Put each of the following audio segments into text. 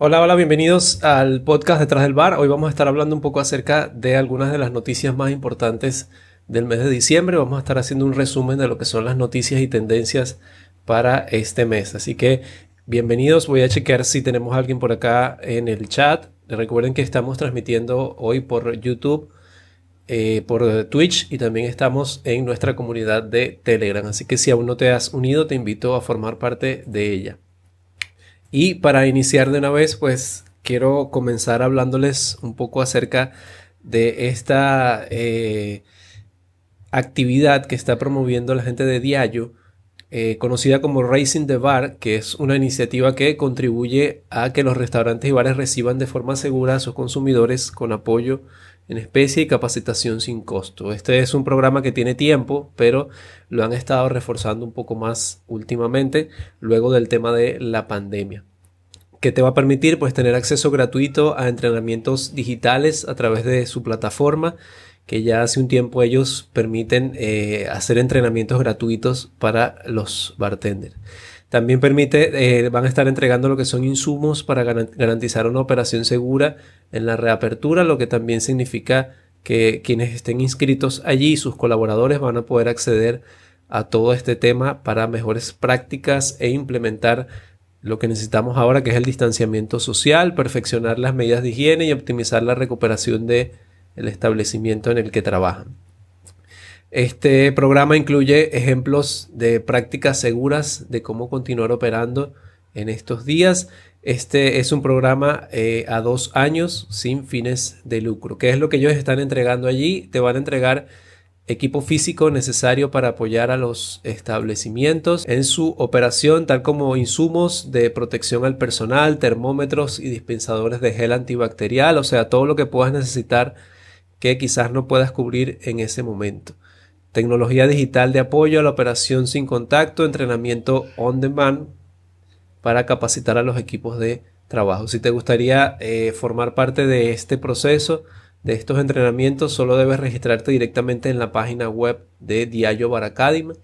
Hola, hola, bienvenidos al podcast Detrás del Bar. Hoy vamos a estar hablando un poco acerca de algunas de las noticias más importantes del mes de diciembre. Vamos a estar haciendo un resumen de lo que son las noticias y tendencias para este mes. Así que bienvenidos. Voy a chequear si tenemos a alguien por acá en el chat. Recuerden que estamos transmitiendo hoy por YouTube, eh, por Twitch y también estamos en nuestra comunidad de Telegram. Así que si aún no te has unido, te invito a formar parte de ella. Y para iniciar de una vez, pues quiero comenzar hablándoles un poco acerca de esta eh, actividad que está promoviendo la gente de Diallo, eh, conocida como Racing the Bar, que es una iniciativa que contribuye a que los restaurantes y bares reciban de forma segura a sus consumidores con apoyo en especie y capacitación sin costo. Este es un programa que tiene tiempo, pero lo han estado reforzando un poco más últimamente, luego del tema de la pandemia que te va a permitir pues tener acceso gratuito a entrenamientos digitales a través de su plataforma que ya hace un tiempo ellos permiten eh, hacer entrenamientos gratuitos para los bartenders. También permite, eh, van a estar entregando lo que son insumos para garantizar una operación segura en la reapertura, lo que también significa que quienes estén inscritos allí, sus colaboradores van a poder acceder a todo este tema para mejores prácticas e implementar lo que necesitamos ahora, que es el distanciamiento social, perfeccionar las medidas de higiene y optimizar la recuperación del el establecimiento en el que trabajan. Este programa incluye ejemplos de prácticas seguras de cómo continuar operando en estos días. Este es un programa eh, a dos años sin fines de lucro. ¿Qué es lo que ellos están entregando allí? Te van a entregar equipo físico necesario para apoyar a los establecimientos en su operación, tal como insumos de protección al personal, termómetros y dispensadores de gel antibacterial, o sea, todo lo que puedas necesitar que quizás no puedas cubrir en ese momento tecnología digital de apoyo a la operación sin contacto, entrenamiento on demand para capacitar a los equipos de trabajo. Si te gustaría eh, formar parte de este proceso, de estos entrenamientos, solo debes registrarte directamente en la página web de Diallo Bar Academy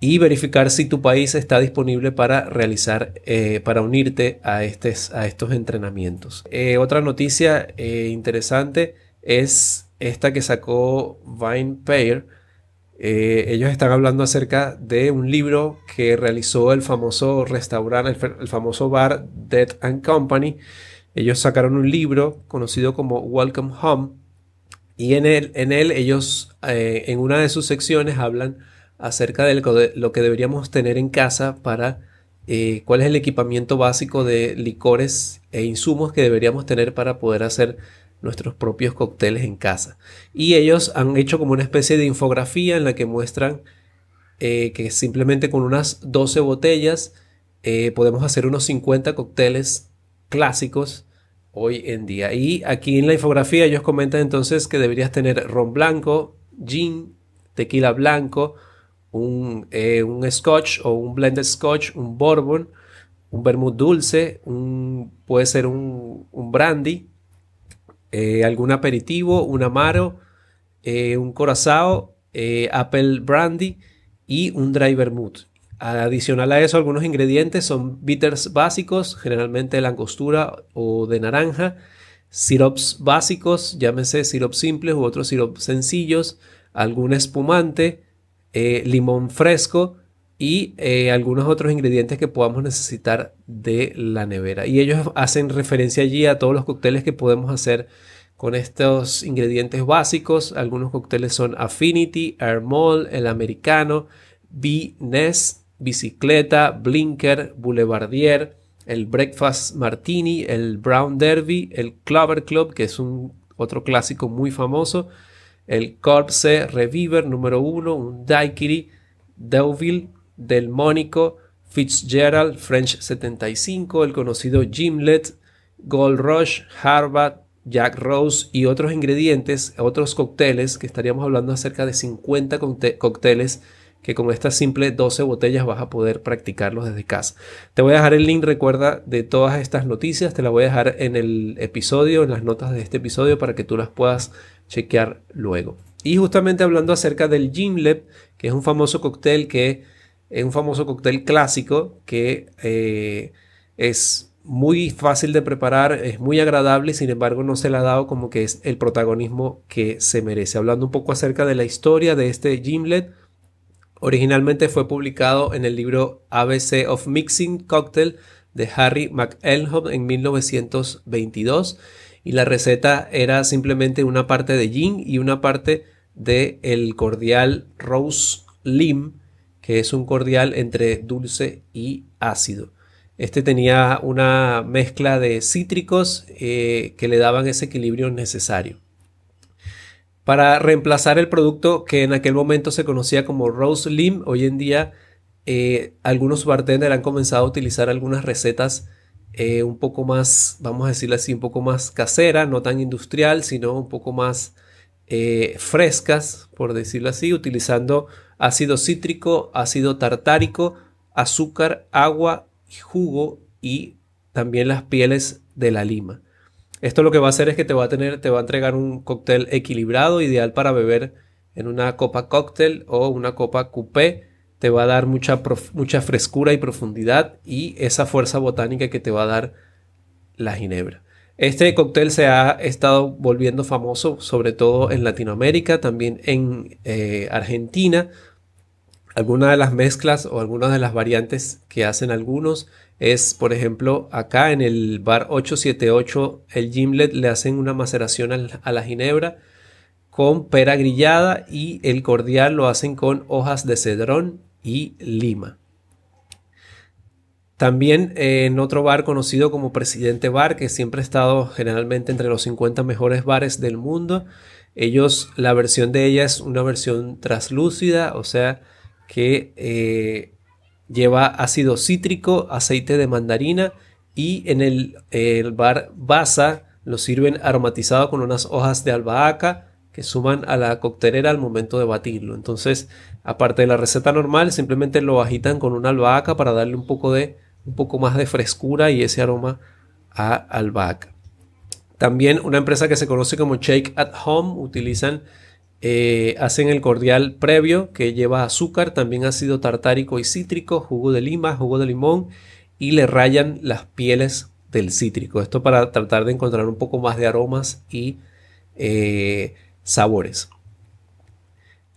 y verificar si tu país está disponible para realizar, eh, para unirte a, estos entrenamientos. Eh, otra noticia interesante es esta que sacó VinePair eh, ellos están hablando acerca de un libro que realizó el famoso restaurante, el, famoso bar Dead and Company. Ellos sacaron un libro conocido como Welcome Home y en él, en él ellos eh, en una de sus secciones hablan acerca de lo que deberíamos tener en casa para eh, cuál es el equipamiento básico de licores e insumos que deberíamos tener para poder hacer nuestros propios cócteles en casa. Y ellos han hecho como una especie de infografía en la que muestran eh, que simplemente con unas 12 botellas eh, podemos hacer unos 50 cócteles clásicos hoy en día. Y aquí en la infografía ellos comentan entonces que deberías tener ron blanco, gin, tequila blanco, un, eh, un scotch o un blended scotch, un bourbon, un vermouth dulce, un, puede ser un, un brandy, eh, algún aperitivo, un amaro, eh, un corazao, eh, apple brandy y un dry vermouth. Adicional a eso, algunos ingredientes son bitters básicos, generalmente de langostura o de naranja, sirops básicos, llámese sirops simples u otros sirops sencillos, algún espumante, limón fresco y algunos otros ingredientes que podamos necesitar de la nevera. Y ellos hacen referencia allí a todos los cócteles que podemos hacer con estos ingredientes básicos. Algunos cócteles son Affinity, Airmall, El Americano, B-Ness, Bicicleta, Blinker, Boulevardier, el Breakfast Martini, el Brown Derby, el Clover Club, que es un otro clásico muy famoso, el Corpse Reviver número 1, un Daiquiri, Deauville, Del Mónico, Fitzgerald, French 75, el conocido Gimlet, Gold Rush, Harvard, Jack Rose y otros ingredientes, otros cócteles, que estaríamos hablando acerca de 50 cócteles que con estas simples 12 botellas vas a poder practicarlos desde casa. Te voy a dejar el link, recuerda, de todas estas noticias, te la voy a dejar en el episodio, en las notas de este episodio, para que tú las puedas chequear luego. Y justamente hablando acerca del Gimlet, que es un famoso cóctel que es un famoso cóctel clásico que eh, es muy fácil de preparar, es muy agradable, sin embargo no se le ha dado como que es el protagonismo que se merece. Hablando un poco acerca de la historia de este gimlet, originalmente fue publicado en el libro ABC of Mixing Cocktail de Harry McElhop en 1922 y la receta era simplemente una parte de gin y una parte de el cordial Rose Lim, que es un cordial entre dulce y ácido. Este tenía una mezcla de cítricos eh, que le daban ese equilibrio necesario. Para reemplazar el producto que en aquel momento se conocía como Rose Lim, hoy en día eh, algunos bartenders han comenzado a utilizar algunas recetas eh, un poco más, vamos a decirlo así, un poco más casera, no tan industrial, sino un poco más frescas, por decirlo así, utilizando ácido cítrico, ácido tartárico, azúcar, agua jugo y también las pieles de la lima. Esto lo que va a hacer es que te va a tener, te va a entregar un cóctel equilibrado, ideal para beber en una copa cóctel o una copa coupé. Te va a dar mucha, mucha frescura y profundidad y esa fuerza botánica que te va a dar la ginebra. Este cóctel se ha estado volviendo famoso, sobre todo en Latinoamérica, también en eh, Argentina, algunas de las mezclas o algunas de las variantes que hacen algunos es, por ejemplo, acá en el bar 878, el gimlet le hacen una maceración a la ginebra con pera grillada y el cordial lo hacen con hojas de cedrón y lima. También eh, en otro bar conocido como Presidente Bar, que siempre ha estado generalmente entre los 50 mejores bares del mundo, ellos, la versión de ella es una versión traslúcida, o sea, que eh, lleva ácido cítrico, aceite de mandarina y en el, bar Baza lo sirven aromatizado con unas hojas de albahaca que suman a la coctelera al momento de batirlo. Entonces, aparte de la receta normal, simplemente lo agitan con una albahaca para darle un poco de un poco más de frescura y ese aroma a albahaca. También una empresa que se conoce como Shake at Home utilizan eh, hacen el cordial previo que lleva azúcar, también ácido tartárico y cítrico, jugo de lima, jugo de limón y le rayan las pieles del cítrico. Esto para tratar de encontrar un poco más de aromas y eh, sabores.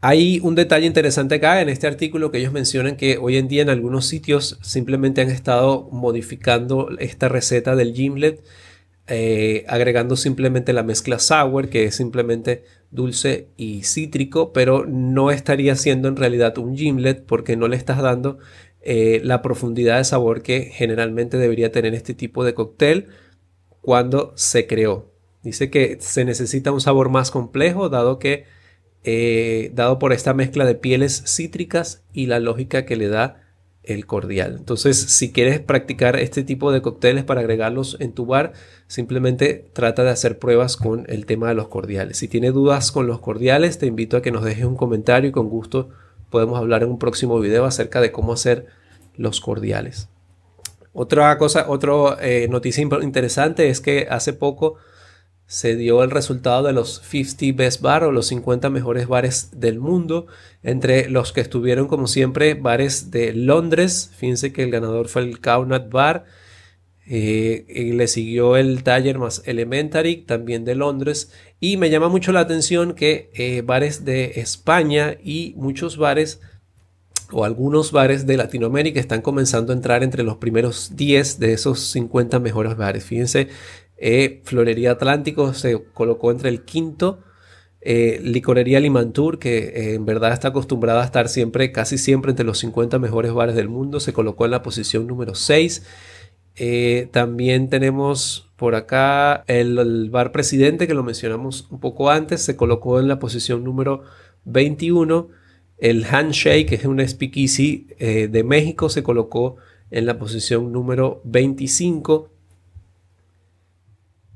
Hay un detalle interesante acá en este artículo que ellos mencionan que hoy en día en algunos sitios simplemente han estado modificando esta receta del gimlet eh, agregando simplemente la mezcla sour, que es simplemente dulce y cítrico, pero no estaría siendo en realidad un gimlet porque no le estás dando eh, la profundidad de sabor que generalmente debería tener este tipo de cóctel cuando se creó. Dice que se necesita un sabor más complejo, dado que, eh, dado por esta mezcla de pieles cítricas y la lógica que le da el cordial. Entonces, si quieres practicar este tipo de cócteles para agregarlos en tu bar, simplemente trata de hacer pruebas con el tema de los cordiales. Si tienes dudas con los cordiales, te invito a que nos dejes un comentario y con gusto podemos hablar en un próximo video acerca de cómo hacer los cordiales. Otra cosa, otra eh, noticia interesante es que hace poco se dio el resultado de los 50 Best Bar o los 50 mejores bares del mundo, entre los que estuvieron como siempre bares de Londres, fíjense que el ganador fue el Caunat Bar, eh, y le siguió el Taller más Elementary, también de Londres, y me llama mucho la atención que eh, bares de España y muchos bares o algunos bares de Latinoamérica están comenzando a entrar entre los primeros 10 de esos 50 mejores bares. Fíjense eh, Florería Atlántico se colocó entre el quinto. Eh, Licorería Limantur, que eh, en verdad está acostumbrada a estar siempre, casi siempre entre los 50 mejores bares del mundo, se colocó en la posición número 6. también tenemos por acá el, bar presidente, que lo mencionamos un poco antes, se colocó en la posición número 21. El Handshake, que es un speakeasy de México, se colocó en la posición número 25.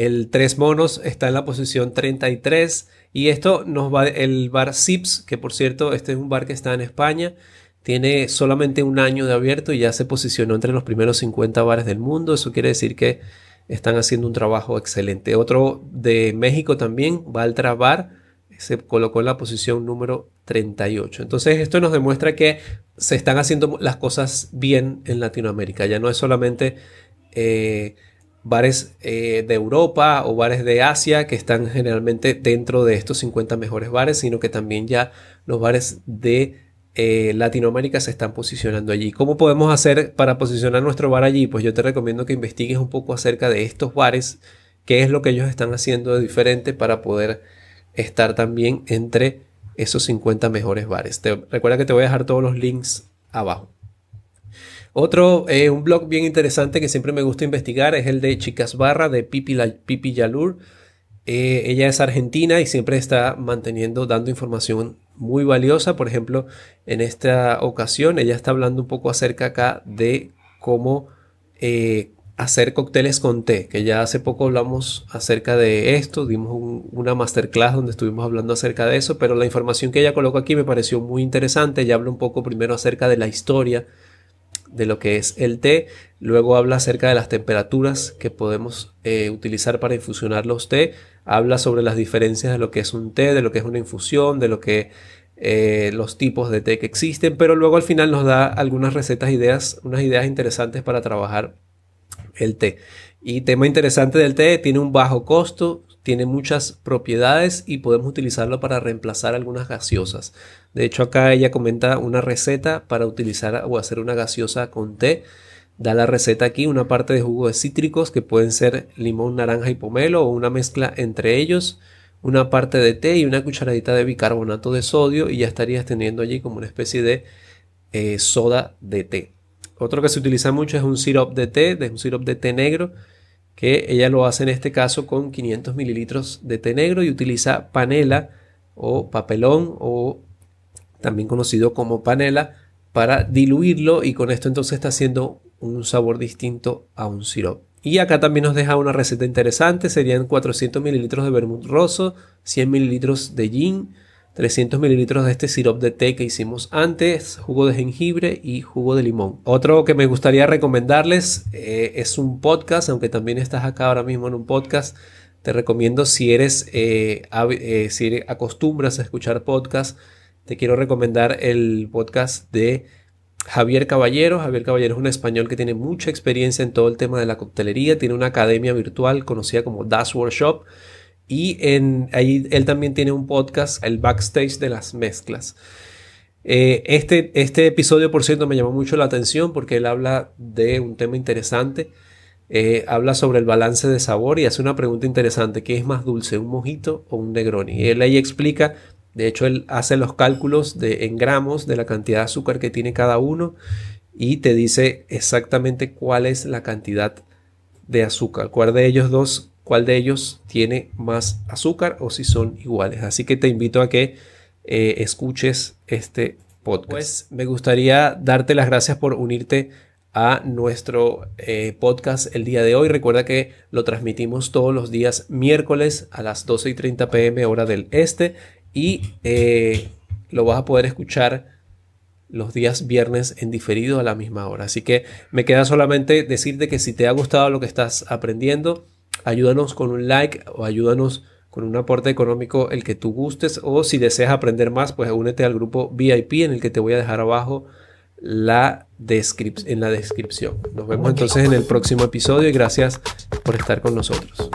El Tres Monos está en la posición 33 y esto nos va el bar Sips, que por cierto este es un bar que está en España, tiene solamente un año de abierto y ya se posicionó entre los primeros 50 bares del mundo. Eso quiere decir que están haciendo un trabajo excelente. Otro de México también, Valtra Bar, se colocó en la posición número 38. Entonces esto nos demuestra que se están haciendo las cosas bien en Latinoamérica. Ya no es solamente eh, bares eh, de Europa o bares de Asia que están generalmente dentro de estos 50 mejores bares, sino que también ya los bares de eh, Latinoamérica se están posicionando allí. ¿Cómo podemos hacer para posicionar nuestro bar allí? Pues yo te recomiendo que investigues un poco acerca de estos bares, qué es lo que ellos están haciendo de diferente para poder estar también entre esos 50 mejores bares. Te, recuerda que te voy a dejar todos los links abajo. Otro, eh, un blog bien interesante que siempre me gusta investigar es el de Chicas Barra de Pipi, Pipi Yalur. Eh, ella es argentina y siempre está manteniendo, dando información muy valiosa. Por ejemplo, en esta ocasión ella está hablando un poco acerca acá de cómo eh, hacer cócteles con té, que ya hace poco hablamos acerca de esto, dimos una masterclass donde estuvimos hablando acerca de eso, pero la información que ella coloca aquí me pareció muy interesante. Ella habla un poco primero acerca de la historia de lo que es el té, luego habla acerca de las temperaturas que podemos eh, utilizar para infusionar los té, habla sobre las diferencias de lo que es un té, de lo que es una infusión, de lo que eh, los tipos de té que existen, pero luego al final nos da algunas recetas, ideas, unas ideas interesantes para trabajar el té. Y tema interesante del té, tiene un bajo costo, tiene muchas propiedades y podemos utilizarlo para reemplazar algunas gaseosas. De hecho, acá ella comenta una receta para utilizar o hacer una gaseosa con té. Da la receta aquí, una parte de jugo de cítricos que pueden ser limón, naranja y pomelo o una mezcla entre ellos, una parte de té y una cucharadita de bicarbonato de sodio y ya estarías teniendo allí como una especie de eh, soda de té. Otro que se utiliza mucho es un syrup de té, de un syrup de té negro que ella lo hace en este caso con 500 mililitros de té negro y utiliza panela o papelón o también conocido como panela para diluirlo y con esto entonces está haciendo un sabor distinto a un sirope. Y acá también nos deja una receta interesante, serían 400 mililitros de vermut rosso, 100 mililitros de gin, 300 mililitros de este sirope de té que hicimos antes, jugo de jengibre y jugo de limón. Otro que me gustaría recomendarles eh, es un podcast, aunque también estás acá ahora mismo en un podcast. Te recomiendo si eres, eh, eh, si acostumbras a escuchar podcast, te quiero recomendar el podcast de Javier Caballero. Javier Caballero es un español que tiene mucha experiencia en todo el tema de la coctelería, tiene una academia virtual conocida como Das Workshop y en, ahí él también tiene un podcast, el backstage de las mezclas. Eh, este, este episodio, por cierto, me llamó mucho la atención porque él habla de un tema interesante. Eh, habla sobre el balance de sabor y hace una pregunta interesante. ¿Qué es más dulce, un mojito o un negroni? Y él ahí explica, de hecho, él hace los cálculos de, en gramos de la cantidad de azúcar que tiene cada uno y te dice exactamente cuál es la cantidad de azúcar, cuál de ellos dos cuál de ellos tiene más azúcar o si son iguales. Así que te invito a que eh, escuches este podcast. Pues me gustaría darte las gracias por unirte a nuestro eh, podcast el día de hoy. Recuerda que lo transmitimos todos los días miércoles a las 12 y 30 pm hora del este y eh, lo vas a poder escuchar los días viernes en diferido a la misma hora. Así que me queda solamente decirte que si te ha gustado lo que estás aprendiendo, ayúdanos con un like o ayúdanos con un aporte económico el que tú gustes o si deseas aprender más pues únete al grupo VIP en el que te voy a dejar abajo la en la descripción. Nos vemos entonces en el próximo episodio y gracias por estar con nosotros.